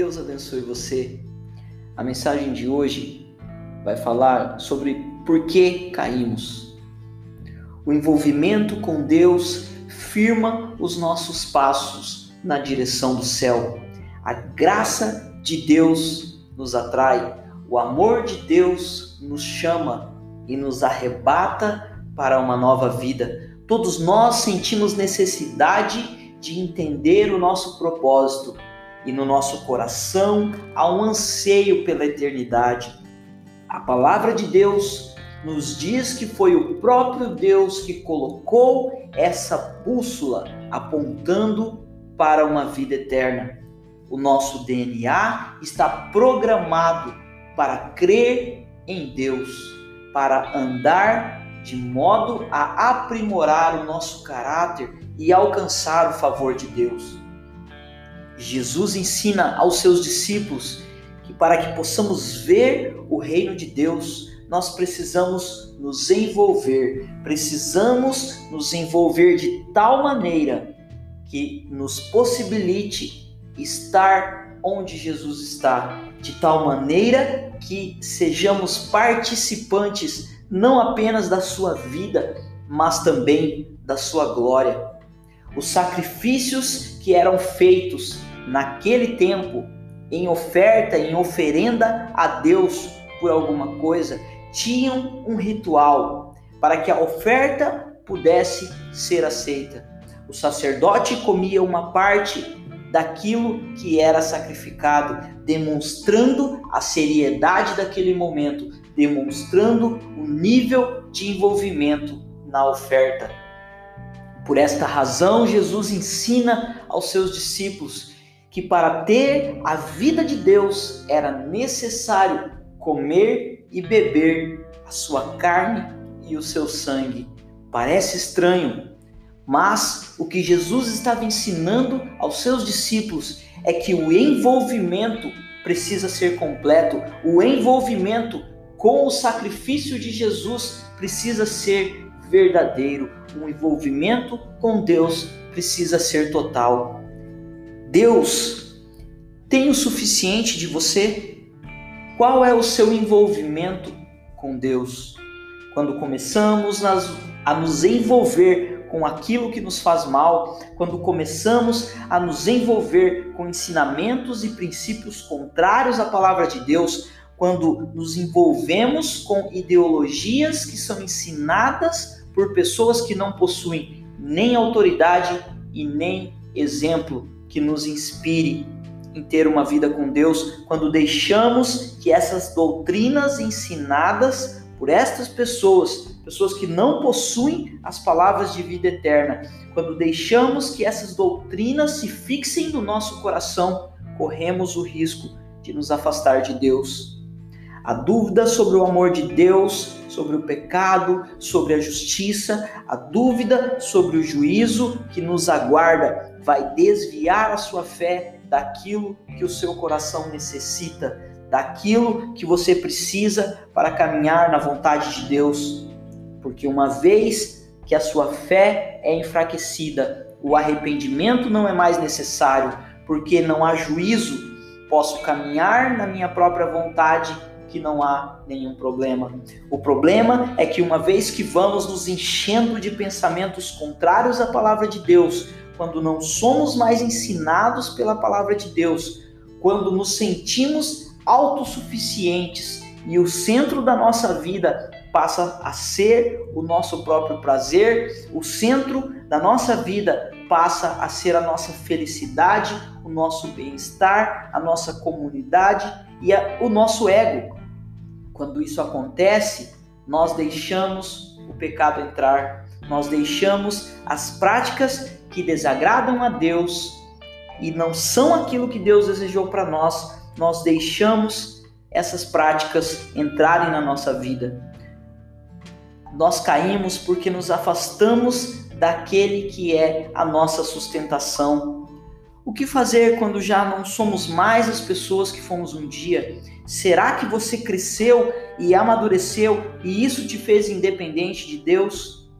Deus abençoe você. A mensagem de hoje vai falar sobre por que caímos. O envolvimento com Deus firma os nossos passos na direção do céu. A graça de Deus nos atrai, o amor de Deus nos chama e nos arrebata para uma nova vida. Todos nós sentimos necessidade de entender o nosso propósito e no nosso coração há um anseio pela eternidade. A palavra de Deus nos diz que foi o próprio Deus que colocou essa bússola apontando para uma vida eterna. O nosso DNA está programado para crer em Deus, para andar de modo a aprimorar o nosso caráter e alcançar o favor de Deus. Jesus ensina aos seus discípulos que para que possamos ver o reino de Deus, nós precisamos nos envolver, precisamos nos envolver de tal maneira que nos possibilite estar onde Jesus está, de tal maneira que sejamos participantes não apenas da sua vida, mas também da sua glória. Os sacrifícios que eram feitos naquele tempo, em oferta, em oferenda a Deus por alguma coisa, tinham um ritual para que a oferta pudesse ser aceita. O sacerdote comia uma parte daquilo que era sacrificado, demonstrando a seriedade daquele momento, demonstrando o nível de envolvimento na oferta. Por esta razão, Jesus ensina aos seus discípulos que para ter a vida de Deus era necessário comer e beber a sua carne e o seu sangue. Parece estranho, mas o que Jesus estava ensinando aos seus discípulos é que o envolvimento precisa ser completo, o envolvimento com o sacrifício de Jesus precisa ser verdadeiro, o envolvimento com Deus precisa ser total. Deus tem o suficiente de você? Qual é o seu envolvimento com Deus? Quando começamos a nos envolver com aquilo que nos faz mal, quando começamos a nos envolver com ensinamentos e princípios contrários à palavra de Deus, quando nos envolvemos com ideologias que são ensinadas por pessoas que não possuem nem autoridade e nem exemplo que nos inspire em ter uma vida com Deus, quando deixamos que essas doutrinas ensinadas por estas pessoas, pessoas que não possuem as palavras de vida eterna, quando deixamos que essas doutrinas se fixem no nosso coração, corremos o risco de nos afastar de Deus. A dúvida sobre o amor de Deus, sobre o pecado, sobre a justiça, a dúvida sobre o juízo que nos aguarda vai desviar a sua fé daquilo que o seu coração necessita, daquilo que você precisa para caminhar na vontade de Deus. Porque uma vez que a sua fé é enfraquecida, o arrependimento não é mais necessário, porque não há juízo, posso caminhar na minha própria vontade que não há nenhum problema. O problema é que uma vez que vamos nos enchendo de pensamentos contrários à palavra de Deus, quando não somos mais ensinados pela palavra de Deus, quando nos sentimos autossuficientes e o centro da nossa vida passa a ser o nosso próprio prazer, o centro da nossa vida passa a ser a nossa felicidade, o nosso bem-estar, a nossa comunidade e a, o nosso ego. Quando isso acontece, nós deixamos o pecado entrar, nós deixamos as práticas que desagradam a Deus e não são aquilo que Deus desejou para nós, nós deixamos essas práticas entrarem na nossa vida. Nós caímos porque nos afastamos daquele que é a nossa sustentação, o que fazer quando já não somos mais as pessoas que fomos um dia? Será que você cresceu e amadureceu e isso te fez independente de Deus?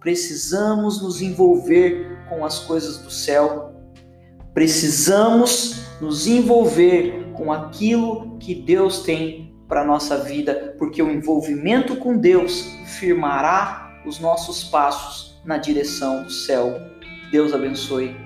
Precisamos nos envolver com as coisas do céu. Precisamos nos envolver com aquilo que Deus tem para nossa vida, porque o envolvimento com Deus firmará os nossos passos na direção do céu. Deus abençoe